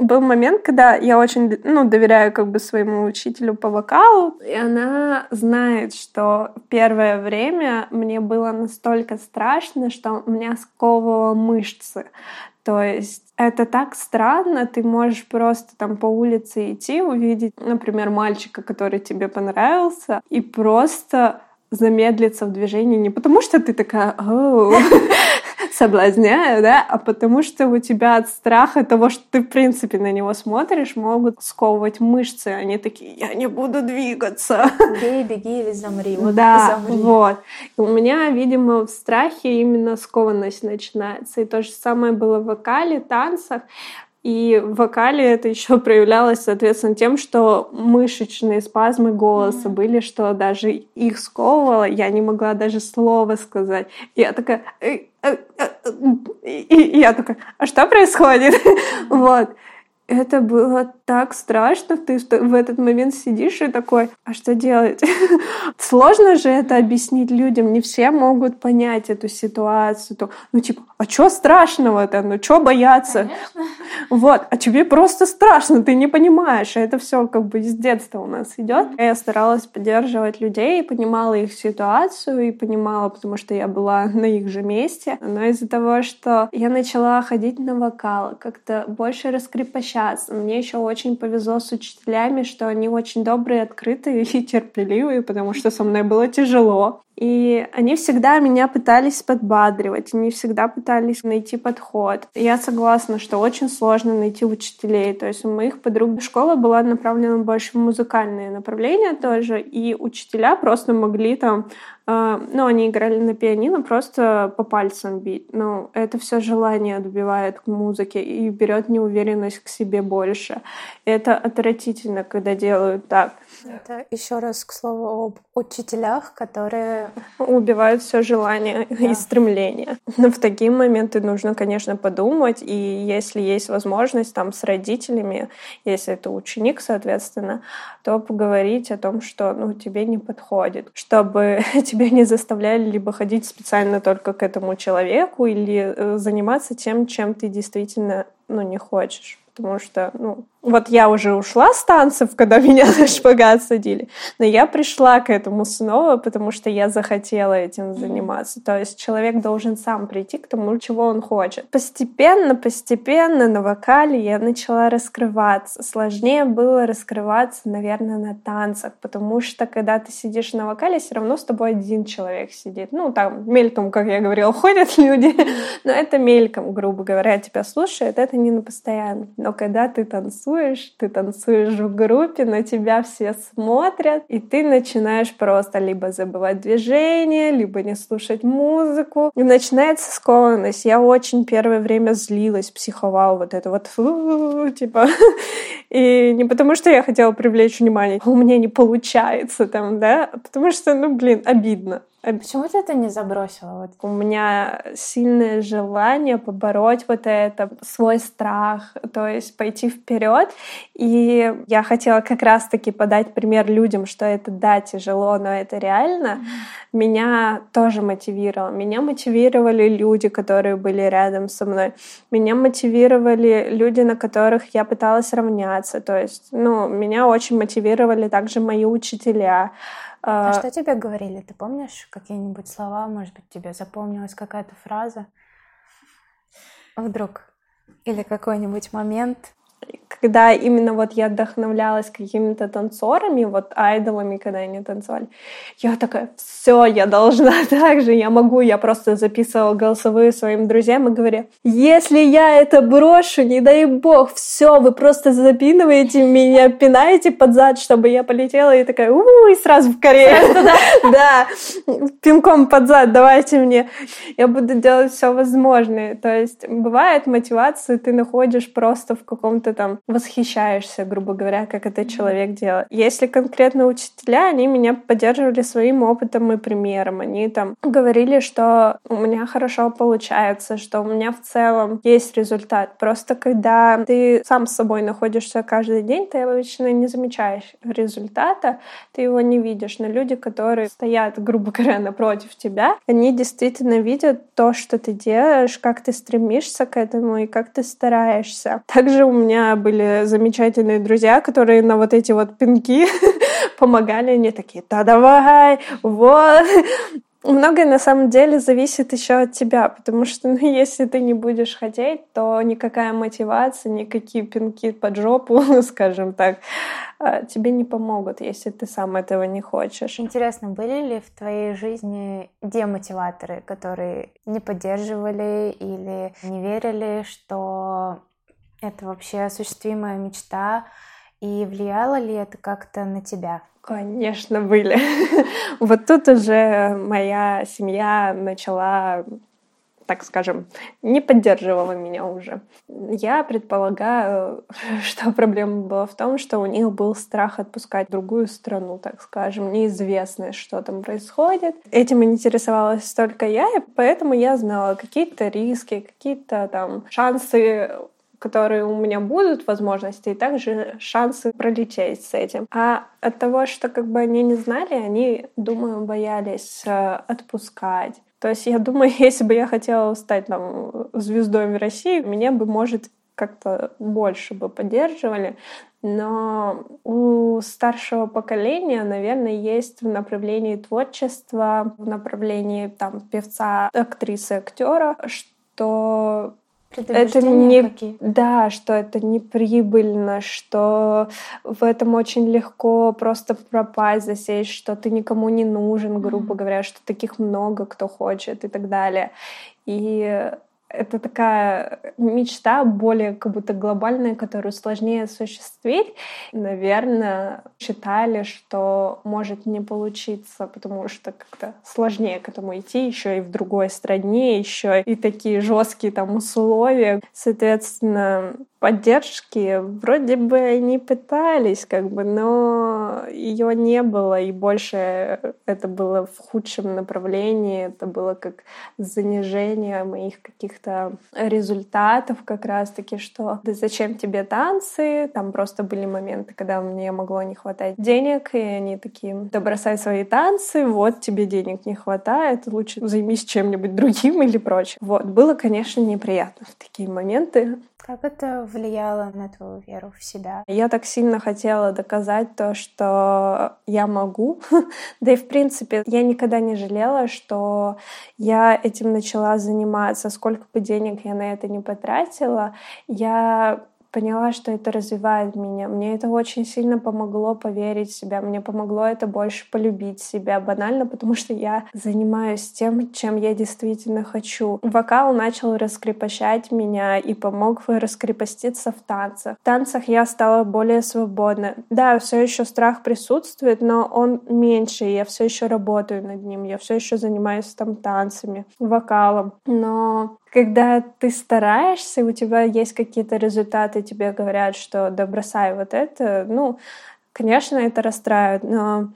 был момент, когда я очень ну, доверяю как бы своему учителю по вокалу, и она знает, что первое время мне было настолько страшно, что меня сковывало мышцы. То есть это так странно, ты можешь просто там по улице идти, увидеть, например, мальчика, который тебе понравился, и просто замедлиться в движении не потому, что ты такая [LAUGHS] соблазняю, да, а потому что у тебя от страха того, что ты в принципе на него смотришь, могут сковывать мышцы. Они такие, я не буду двигаться. Бей, беги или замри. Вот да, замри. вот. И у меня, видимо, в страхе именно скованность начинается. И то же самое было в вокале, танцах. И в вокале это еще [LAUGHS] проявлялось, соответственно, тем, что мышечные спазмы голоса mm-hmm. были, что даже их сковывало, я не могла даже слова сказать. Я такая... «Э, э, э, и я такая, а что происходит? [LAUGHS] Вот. Это было так страшно, ты в этот момент сидишь и такой, а что делать? [LAUGHS] Сложно же это объяснить людям, не все могут понять эту ситуацию. Ну типа, а что страшного-то? Ну что бояться? Конечно. Вот, а тебе просто страшно, ты не понимаешь. Это все как бы с детства у нас идет. Я старалась поддерживать людей, понимала их ситуацию и понимала, потому что я была [LAUGHS] на их же месте. Но из-за того, что я начала ходить на вокал, как-то больше раскрепощаться. Мне еще очень повезло с учителями, что они очень добрые, открытые [LAUGHS] и терпеливые, потому что со мной было тяжело. И они всегда меня пытались подбадривать, они всегда пытались найти подход. Я согласна, что очень сложно найти учителей. То есть у моих подруг школа была направлена больше в музыкальные направления тоже, и учителя просто могли там А, ну, они играли на пианино, просто по пальцам бить. Ну, это все желание отбивает к музыке и берет неуверенность к себе больше. Это отвратительно, когда делают так. Это еще раз к слову об учителях, которые убивают все желание да. и стремление. Но в такие моменты нужно, конечно, подумать, и если есть возможность там с родителями, если это ученик, соответственно, то поговорить о том, что ну, тебе не подходит, чтобы [LAUGHS] тебя не заставляли либо ходить специально только к этому человеку или э, заниматься тем, чем ты действительно ну, не хочешь потому что, ну, вот я уже ушла с танцев, когда [LAUGHS] меня на шпагат садили, но я пришла к этому снова, потому что я захотела этим заниматься. То есть человек должен сам прийти к тому, чего он хочет. Постепенно, постепенно на вокале я начала раскрываться. Сложнее было раскрываться, наверное, на танцах, потому что когда ты сидишь на вокале, все равно с тобой один человек сидит. Ну, там мельком, как я говорила, [LAUGHS] ходят люди, но это мельком, грубо говоря, тебя слушает, это не на постоянно. Но когда ты танцуешь, ты танцуешь в группе, на тебя все смотрят, и ты начинаешь просто либо забывать движение, либо не слушать музыку. И начинается скованность. Я очень первое время злилась, психовала вот это вот, типа, [LAUGHS] и не потому, что я хотела привлечь внимание, у меня не получается там, да, а потому что, ну, блин, обидно. А почему ты это не забросила? Вот? У меня сильное желание побороть вот это, свой страх, то есть пойти вперед. И я хотела как раз-таки подать пример людям, что это да, тяжело, но это реально. Меня тоже мотивировало. Меня мотивировали люди, которые были рядом со мной. Меня мотивировали люди, на которых я пыталась равняться. То есть, ну, меня очень мотивировали также мои учителя. А, а что тебе говорили? Ты помнишь какие-нибудь слова? Может быть, тебе запомнилась какая-то фраза? Вдруг? Или какой-нибудь момент? Когда именно вот я вдохновлялась какими-то танцорами, вот айдолами, когда они танцевали, я такая, все, я должна [LAUGHS] так же, я могу, я просто записывала голосовые своим друзьям и говорю, если я это брошу, не дай бог, все, вы просто запинываете меня, пинаете под зад, чтобы я полетела, и такая, у и сразу в Корею. [LAUGHS] Да, пинком под зад, давайте мне. Я буду делать все возможное. То есть бывает мотивацию ты находишь просто в каком-то там восхищаешься, грубо говоря, как этот человек делает. Если конкретно учителя, они меня поддерживали своим опытом и примером. Они там говорили, что у меня хорошо получается, что у меня в целом есть результат. Просто когда ты сам с собой находишься каждый день, ты обычно не замечаешь результата, ты его не видишь. Но люди, которые стоят, грубо говоря, [LAUGHS] напротив тебя, они действительно видят то, что ты делаешь, как ты стремишься к этому и как ты стараешься. Также у меня были замечательные друзья, которые на вот эти вот пинки [LAUGHS] помогали. Они такие, да давай, вот. Многое на самом деле зависит еще от тебя, потому что ну, [LAUGHS] если ты не будешь хотеть, то никакая мотивация, никакие пинки под жопу, [LAUGHS] скажем так, а, тебе не помогут, если ты сам этого не хочешь. Интересно, были ли в твоей жизни демотиваторы, которые не поддерживали или не верили, что это вообще осуществимая мечта? И влияло ли это как-то на тебя? Конечно, были. [LAUGHS] вот тут уже моя семья начала так скажем, не поддерживала меня уже. Я предполагаю, [LAUGHS] что проблема была в том, что у них был страх отпускать другую страну, так скажем, неизвестность, что там происходит. Этим интересовалась только я, и поэтому я знала какие-то риски, какие-то там шансы которые у меня будут возможности, и также шансы пролететь с этим. А от того, что как бы они не знали, они, думаю, боялись э, отпускать. То есть я думаю, [LAUGHS] если бы я хотела стать там звездой в России, меня бы, может, как-то больше бы поддерживали. Но у старшего поколения, наверное, есть в направлении творчества, в направлении там певца, актрисы, актера, что это не какие? да, что это не прибыльно, что в этом очень легко просто пропасть, засесть, что ты никому не нужен, грубо mm-hmm. говоря, что таких много, кто хочет и так далее. И это такая мечта более как будто глобальная, которую сложнее осуществить. Наверное, считали, что может не получиться, потому что как-то сложнее к этому идти, еще и в другой стране, еще и такие жесткие там условия. Соответственно, поддержки. Вроде бы они пытались, как бы, но ее не было, и больше это было в худшем направлении, это было как занижение моих каких-то результатов как раз-таки, что да зачем тебе танцы, там просто были моменты, когда мне могло не хватать денег, и они такие, да бросай свои танцы, вот тебе денег не хватает, лучше займись чем-нибудь другим или прочим. Вот, было, конечно, неприятно в такие моменты, как это влияло на твою веру в себя? Я так сильно хотела доказать то, что я могу. [LAUGHS] да и, в принципе, я никогда не жалела, что я этим начала заниматься. Сколько бы денег я на это не потратила, я поняла, что это развивает меня. Мне это очень сильно помогло поверить в себя. Мне помогло это больше полюбить себя. Банально, потому что я занимаюсь тем, чем я действительно хочу. Вокал начал раскрепощать меня и помог раскрепоститься в танцах. В танцах я стала более свободна. Да, все еще страх присутствует, но он меньше. Я все еще работаю над ним. Я все еще занимаюсь там танцами, вокалом. Но когда ты стараешься, у тебя есть какие-то результаты, тебе говорят, что да бросай вот это, ну, конечно, это расстраивает, но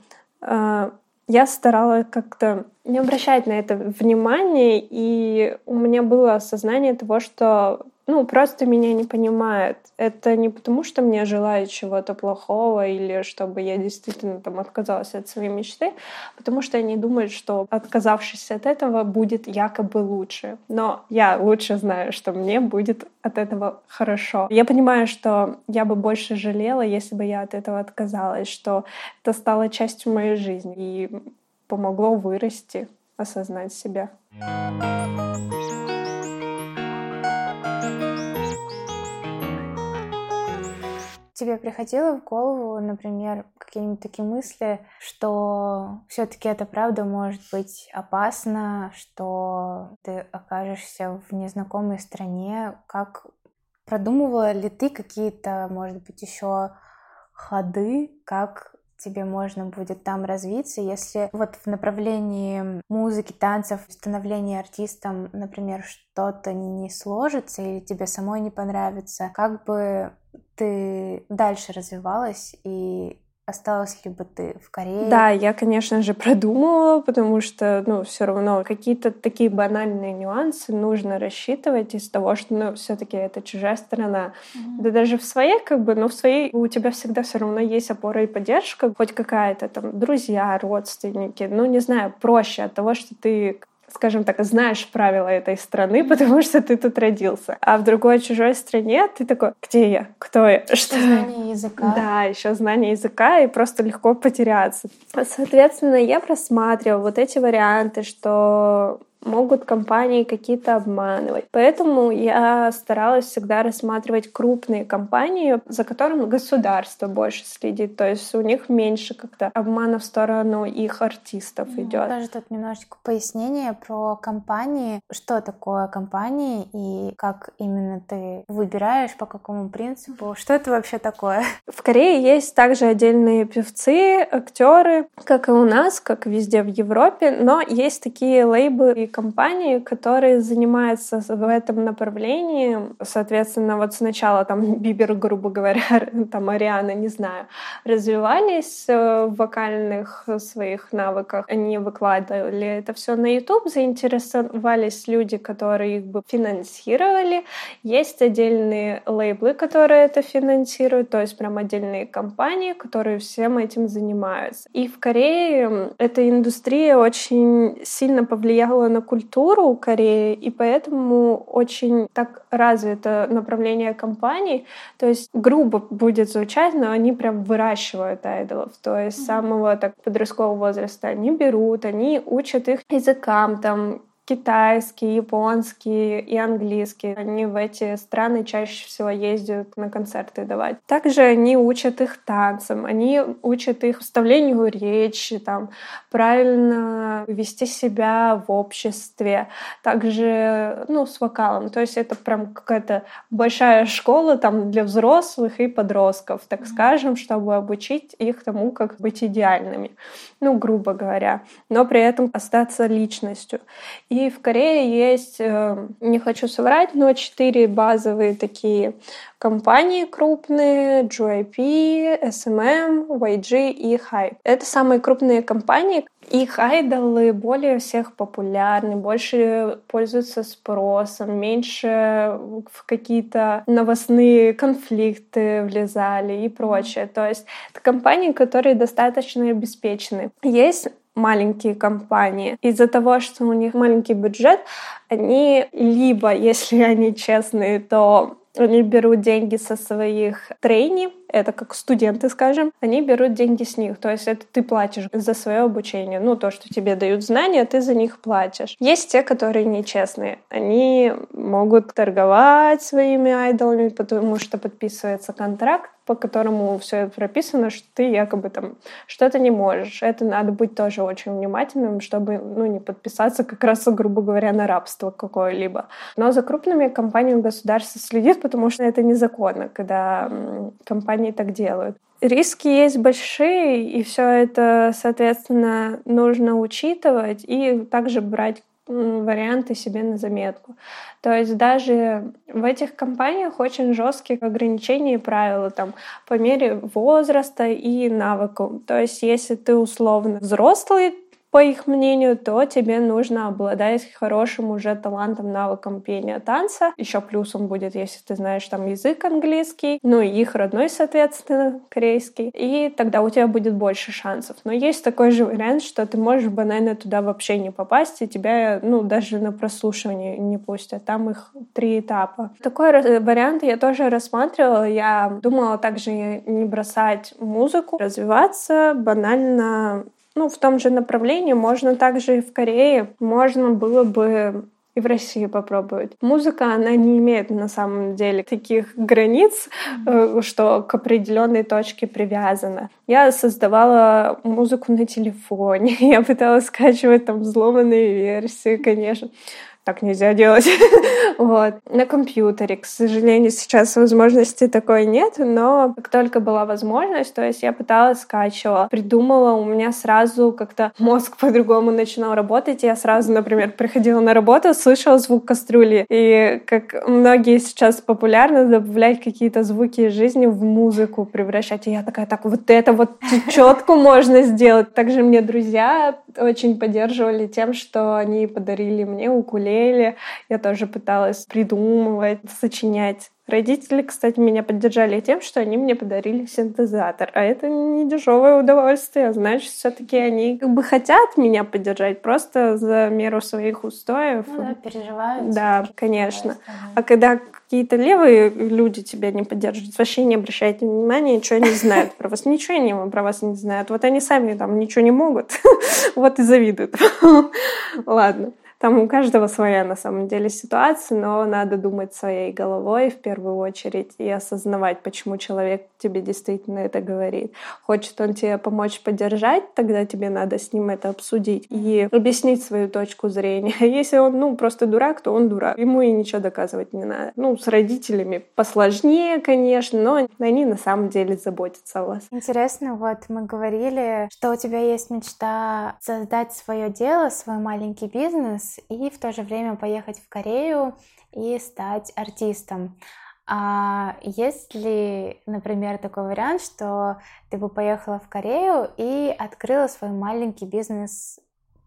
э, я старалась как-то не обращать на это внимания, и у меня было осознание того, что ну, просто меня не понимают. Это не потому, что мне желают чего-то плохого или чтобы я действительно там отказалась от своей мечты, а потому что они думают, что отказавшись от этого будет якобы лучше. Но я лучше знаю, что мне будет от этого хорошо. Я понимаю, что я бы больше жалела, если бы я от этого отказалась, что это стало частью моей жизни и помогло вырасти, осознать себя. Тебе приходило в голову, например, какие-нибудь такие мысли, что все-таки это правда может быть опасно, что ты окажешься в незнакомой стране? Как продумывала ли ты какие-то, может быть, еще ходы, как тебе можно будет там развиться, если вот в направлении музыки, танцев, становления артистом, например, что-то не сложится или тебе самой не понравится, как бы ты дальше развивалась и Осталась ли бы ты в Корее? Да, я, конечно же, продумывала, потому что, ну, все равно какие-то такие банальные нюансы нужно рассчитывать из того, что, ну, все-таки это чужая страна. Mm-hmm. Да даже в своей, как бы, но в своей у тебя всегда все равно есть опора и поддержка, хоть какая-то там друзья, родственники. Ну, не знаю, проще от того, что ты скажем так, знаешь правила этой страны, потому что ты тут родился. А в другой чужой стране ты такой, где я, кто я, что? Знание языка. Да, еще знание языка, и просто легко потеряться. Соответственно, я просматривала вот эти варианты, что могут компании какие-то обманывать. Поэтому я старалась всегда рассматривать крупные компании, за которыми государство больше следит. То есть у них меньше как-то обмана в сторону их артистов ну, идет. Даже тут немножечко пояснение про компании. Что такое компании и как именно ты выбираешь, по какому принципу? Что это вообще такое? В Корее есть также отдельные певцы, актеры, как и у нас, как везде в Европе, но есть такие лейблы и компании, которые занимаются в этом направлении. Соответственно, вот сначала там [LAUGHS] Бибер, грубо говоря, [LAUGHS] там Ариана, не знаю, развивались э, в вокальных своих навыках. Они выкладывали это все на YouTube, заинтересовались люди, которые их бы финансировали. Есть отдельные лейблы, которые это финансируют, то есть прям отдельные компании, которые всем этим занимаются. И в Корее эта индустрия очень сильно повлияла на культуру Кореи, и поэтому очень так развито направление компаний. То есть грубо будет звучать, но они прям выращивают айдолов. То есть с самого так подросткового возраста они берут, они учат их языкам, там китайский, японский и английский. Они в эти страны чаще всего ездят на концерты давать. Также они учат их танцам, они учат их вставлению речи, там, правильно вести себя в обществе, также, ну, с вокалом. То есть это прям какая-то большая школа там для взрослых и подростков, так скажем, чтобы обучить их тому, как быть идеальными, ну, грубо говоря, но при этом остаться личностью. И в Корее есть, э, не хочу соврать, но четыре базовые такие компании крупные, JYP, SMM, YG и Hype. Это самые крупные компании. Их айдолы более всех популярны, больше пользуются спросом, меньше в какие-то новостные конфликты влезали и прочее. То есть это компании, которые достаточно обеспечены. Есть маленькие компании. Из-за того, что у них маленький бюджет, они либо, если [LAUGHS] они честные, то они берут деньги со своих трейни, это как студенты, скажем, они берут деньги с них. То есть это ты платишь за свое обучение. Ну, то, что тебе дают знания, ты за них платишь. Есть те, которые нечестные. Они могут торговать своими айдолами, потому что подписывается контракт, по которому все прописано, что ты якобы там что-то не можешь. Это надо быть тоже очень внимательным, чтобы ну, не подписаться как раз, грубо говоря, на рабство какое-либо. Но за крупными компаниями государство следит, потому что это незаконно, когда компании так делают. Риски есть большие, и все это, соответственно, нужно учитывать и также брать варианты себе на заметку. То есть даже в этих компаниях очень жесткие ограничения и правила там по мере возраста и навыков. То есть если ты условно взрослый, по их мнению, то тебе нужно обладать хорошим уже талантом, навыком пения танца. Еще плюсом будет, если ты знаешь там язык английский, ну и их родной, соответственно, корейский. И тогда у тебя будет больше шансов. Но есть такой же вариант, что ты можешь банально туда вообще не попасть, и тебя, ну, даже на прослушивание не пустят. Там их три этапа. Такой вариант я тоже рассматривала. Я думала также не бросать музыку, развиваться банально ну, в том же направлении можно также и в Корее, можно было бы и в России попробовать. Музыка, она не имеет на самом деле таких границ, mm-hmm. что к определенной точке привязана. Я создавала музыку на телефоне, [LAUGHS] я пыталась скачивать там взломанные версии, конечно так нельзя делать. [LAUGHS] вот. На компьютере, к сожалению, сейчас возможности такой нет, но как только была возможность, то есть я пыталась, скачивала, придумала, у меня сразу как-то мозг по-другому начинал работать, я сразу, например, приходила на работу, слышала звук кастрюли, и как многие сейчас популярно добавлять какие-то звуки жизни в музыку, превращать, и я такая, так, вот это вот четко можно сделать. Также мне друзья очень поддерживали тем, что они подарили мне укулеле укулеле. Я тоже пыталась придумывать, сочинять. Родители, кстати, меня поддержали тем, что они мне подарили синтезатор. А это не дешевое удовольствие. Значит, все-таки они как бы хотят меня поддержать просто за меру своих устоев. Ну да, переживают. Да, конечно. А когда какие-то левые люди тебя не поддерживают, вообще не обращайте внимания, ничего не знают про вас. Ничего они про вас не знают. Вот они сами там ничего не могут. [LAUGHS] Вот и завидуют. [LAUGHS] Ладно. Там у каждого своя на самом деле ситуация, но надо думать своей головой в первую очередь и осознавать, почему человек тебе действительно это говорит. Хочет он тебе помочь поддержать, тогда тебе надо с ним это обсудить и объяснить свою точку зрения. [LAUGHS] Если он, ну, просто дурак, то он дурак. Ему и ничего доказывать не надо. Ну, с родителями посложнее, конечно, но они на самом деле заботятся о вас. Интересно, вот мы говорили, что у тебя есть мечта создать свое дело, свой маленький бизнес, и в то же время поехать в Корею и стать артистом. А есть ли, например, такой вариант, что ты бы поехала в Корею и открыла свой маленький бизнес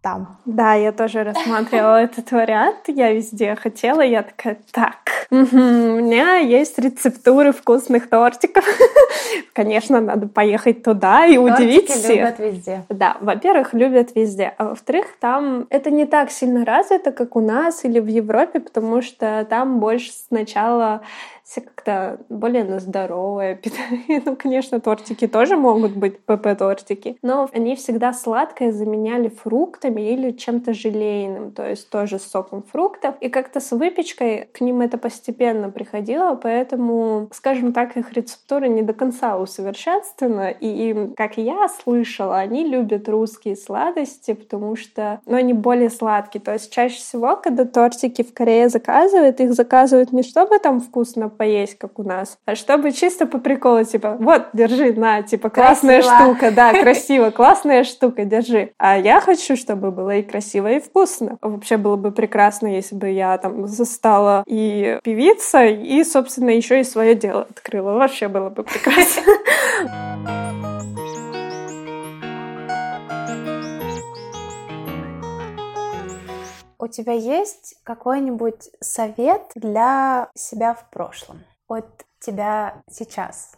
там. Да, я тоже рассматривала [LAUGHS] этот вариант. Я везде хотела. Я такая, так, [LAUGHS] у меня есть рецептуры вкусных тортиков. [LAUGHS] Конечно, надо поехать туда и удивить всех. любят везде. Да, во-первых, любят везде. А во-вторых, там это не так сильно развито, как у нас или в Европе, потому что там больше сначала все как-то более на здоровое [LAUGHS] питание. Ну, конечно, тортики тоже могут быть ПП-тортики, но они всегда сладкое заменяли фруктами, или чем-то желейным, то есть тоже соком фруктов. И как-то с выпечкой к ним это постепенно приходило, поэтому, скажем так, их рецептура не до конца усовершенствована. И, как я слышала, они любят русские сладости, потому что ну, они более сладкие. То есть чаще всего, когда тортики в Корее заказывают, их заказывают не чтобы там вкусно поесть, как у нас, а чтобы чисто по приколу, типа, вот, держи, на, типа, классная красиво. штука, да, [LAUGHS] красиво, классная штука, держи. А я хочу, чтобы было и красиво, и вкусно. Вообще было бы прекрасно, если бы я там застала и певица, и, собственно, еще и свое дело открыла. Вообще было бы прекрасно. [LAUGHS] У тебя есть какой-нибудь совет для себя в прошлом? От тебя сейчас,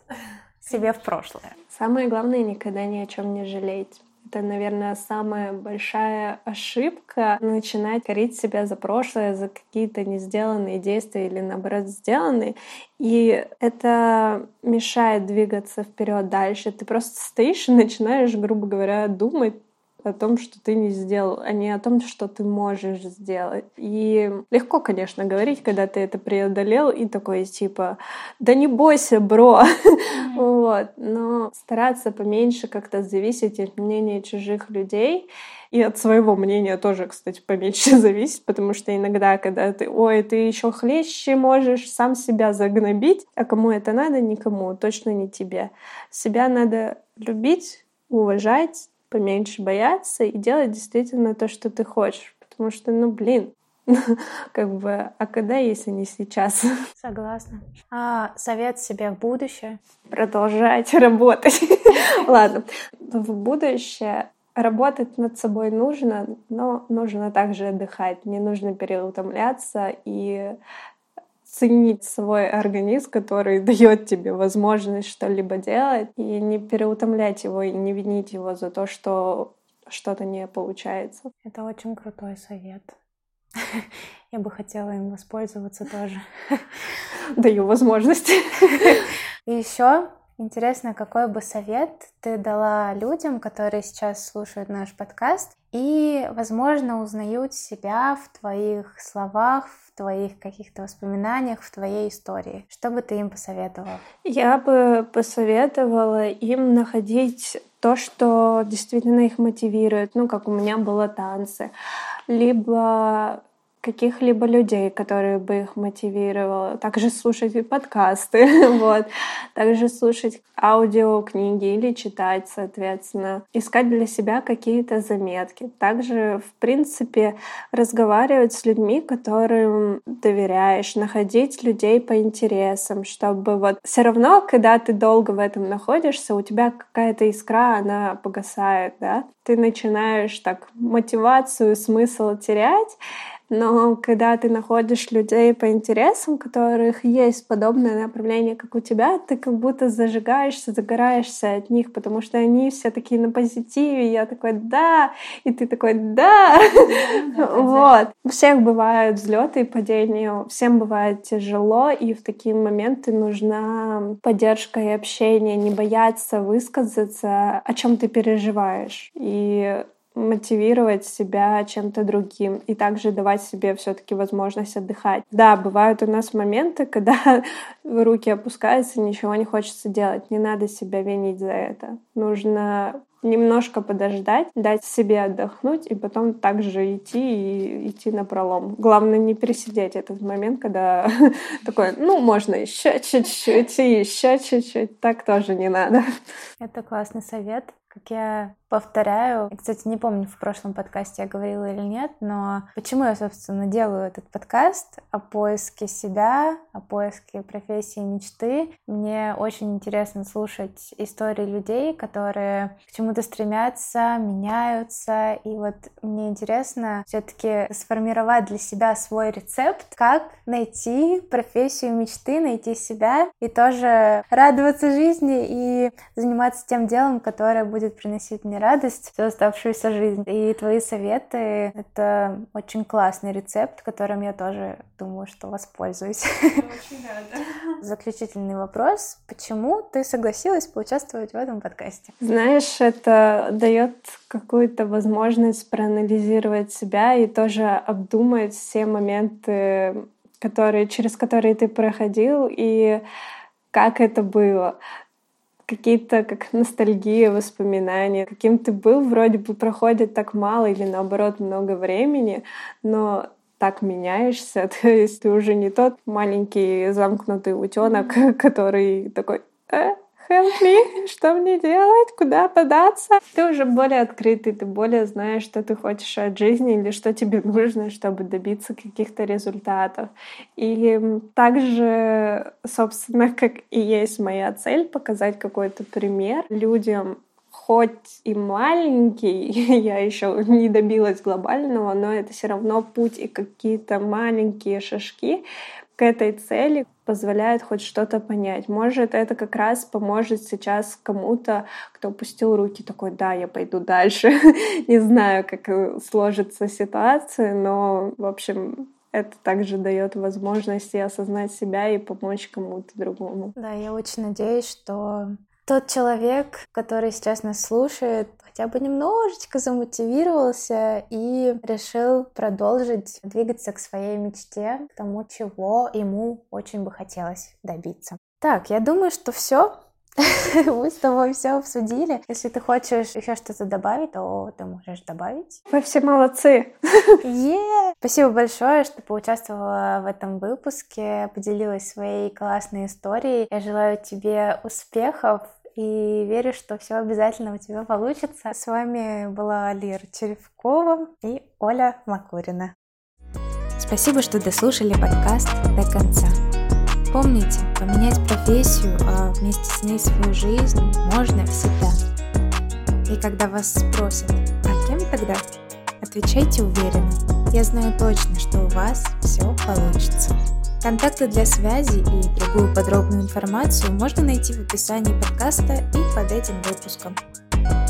себе в прошлое? Самое главное, никогда ни о чем не жалеть. Это, наверное, самая большая ошибка — начинать корить себя за прошлое, за какие-то не сделанные действия или, наоборот, сделанные. И это мешает двигаться вперед дальше. Ты просто стоишь и начинаешь, грубо говоря, думать о том, что ты не сделал, а не о том, что ты можешь сделать. И легко, конечно, говорить, когда ты это преодолел, и такой типа, да не бойся, бро. [LAUGHS] вот. Но стараться поменьше как-то зависеть от мнения чужих людей. И от своего мнения тоже, кстати, поменьше [LAUGHS] зависит, потому что иногда, когда ты, ой, ты еще хлеще можешь сам себя загнобить, а кому это надо, никому, точно не тебе. Себя надо любить, уважать, поменьше бояться и делать действительно то, что ты хочешь. Потому что, ну, блин, [LAUGHS] как бы, а когда, если не сейчас? [LAUGHS] Согласна. А совет себе в будущее? Продолжать [LAUGHS] работать. Ладно, в будущее работать над собой нужно, но нужно также отдыхать. Не нужно переутомляться и ценить свой организм, который [LAUGHS] дает тебе возможность что-либо делать, и не переутомлять его, и не винить его за то, что что-то не получается. Это очень крутой совет. [LAUGHS] Я бы хотела им воспользоваться тоже. [LAUGHS] Даю возможность. И еще интересно, какой бы совет ты дала людям, которые сейчас слушают наш подкаст и, возможно, узнают себя в твоих словах, твоих каких-то воспоминаниях, в твоей истории? Что бы ты им посоветовала? Я бы посоветовала им находить то, что действительно их мотивирует, ну, как у меня было танцы, либо каких-либо людей, которые бы их мотивировало. Также слушать подкасты, [LAUGHS] вот. Также слушать аудиокниги или читать, соответственно. Искать для себя какие-то заметки. Также, в принципе, разговаривать с людьми, которым доверяешь, находить людей по интересам, чтобы вот все равно, когда ты долго в этом находишься, у тебя какая-то искра, она погасает, да? Ты начинаешь так мотивацию, смысл терять, но когда ты находишь людей по интересам, у которых есть подобное направление, как у тебя, ты как будто зажигаешься, загораешься от них, потому что они все такие на позитиве, я такой «да», и ты такой «да». [LAUGHS] Вот. У всех бывают взлеты и падения, всем бывает тяжело, и в такие моменты нужна поддержка и общение, не бояться высказаться, о чем ты переживаешь. И мотивировать себя чем-то другим и также давать себе все-таки возможность отдыхать. Да, бывают у нас моменты, [LAUGHS] когда руки опускаются, ничего не хочется делать. Не надо себя винить за это. Нужно немножко подождать, дать себе отдохнуть и потом также идти и идти на пролом. Главное не пересидеть этот момент, когда [LAUGHS] такой, ну, можно еще чуть-чуть и еще чуть-чуть. Так тоже не надо. Это классный совет. Как я повторяю. Кстати, не помню, в прошлом подкасте я говорила или нет, но почему я, собственно, делаю этот подкаст о поиске себя, о поиске профессии мечты. Мне очень интересно слушать истории людей, которые к чему-то стремятся, меняются. И вот мне интересно все-таки сформировать для себя свой рецепт, как найти профессию мечты, найти себя и тоже радоваться жизни и заниматься тем делом, которое будет приносить мне мне радость всю оставшуюся жизнь. И твои советы — это очень классный рецепт, которым я тоже думаю, что воспользуюсь. Очень рада. [LAUGHS] Заключительный вопрос. Почему ты согласилась поучаствовать в этом подкасте? Знаешь, это дает какую-то возможность проанализировать себя и тоже обдумать все моменты, которые, через которые ты проходил, и как это было какие-то как ностальгия, воспоминания. Каким ты был, вроде бы проходит так мало или наоборот много времени, но так меняешься, [LAUGHS] то есть ты уже не тот маленький замкнутый утенок, который такой, э, help [LAUGHS] me, что мне делать, куда податься. Ты уже более открытый, ты более знаешь, что ты хочешь от жизни или что тебе [LAUGHS] нужно, чтобы добиться каких-то результатов. И также, собственно, [LAUGHS] как и есть моя цель, показать какой-то пример людям, хоть и маленький, я еще не добилась глобального, но это все равно путь и какие-то маленькие шажки к этой цели позволяет хоть что-то понять. Может, это как раз поможет сейчас кому-то, кто опустил руки, такой, да, я пойду дальше. [LAUGHS] Не знаю, как э, сложится ситуация, но, в общем, это также дает возможность и осознать себя и помочь кому-то другому. Да, я очень надеюсь, что тот человек, который сейчас нас слушает, хотя бы немножечко замотивировался и решил продолжить двигаться к своей мечте, к тому, чего ему очень бы хотелось добиться. Так, я думаю, что все. [LAUGHS] Мы с тобой все обсудили. Если ты хочешь еще что-то добавить, то ты можешь добавить. Вы все молодцы. Yeah. Спасибо большое, что поучаствовала в этом выпуске, поделилась своей классной историей. Я желаю тебе успехов и верю, что все обязательно у тебя получится. С вами была Лера Черевкова и Оля Макурина. Спасибо, что дослушали подкаст до конца. Помните, поменять профессию, а вместе с ней свою жизнь можно всегда. И когда вас спросят, а кем тогда? Отвечайте уверенно. Я знаю точно, что у вас все получится. Контакты для связи и другую подробную информацию можно найти в описании подкаста и под этим выпуском.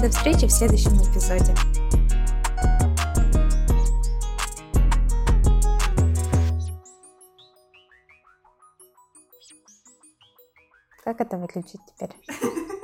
До встречи в следующем эпизоде. Как это выключить теперь? [LAUGHS]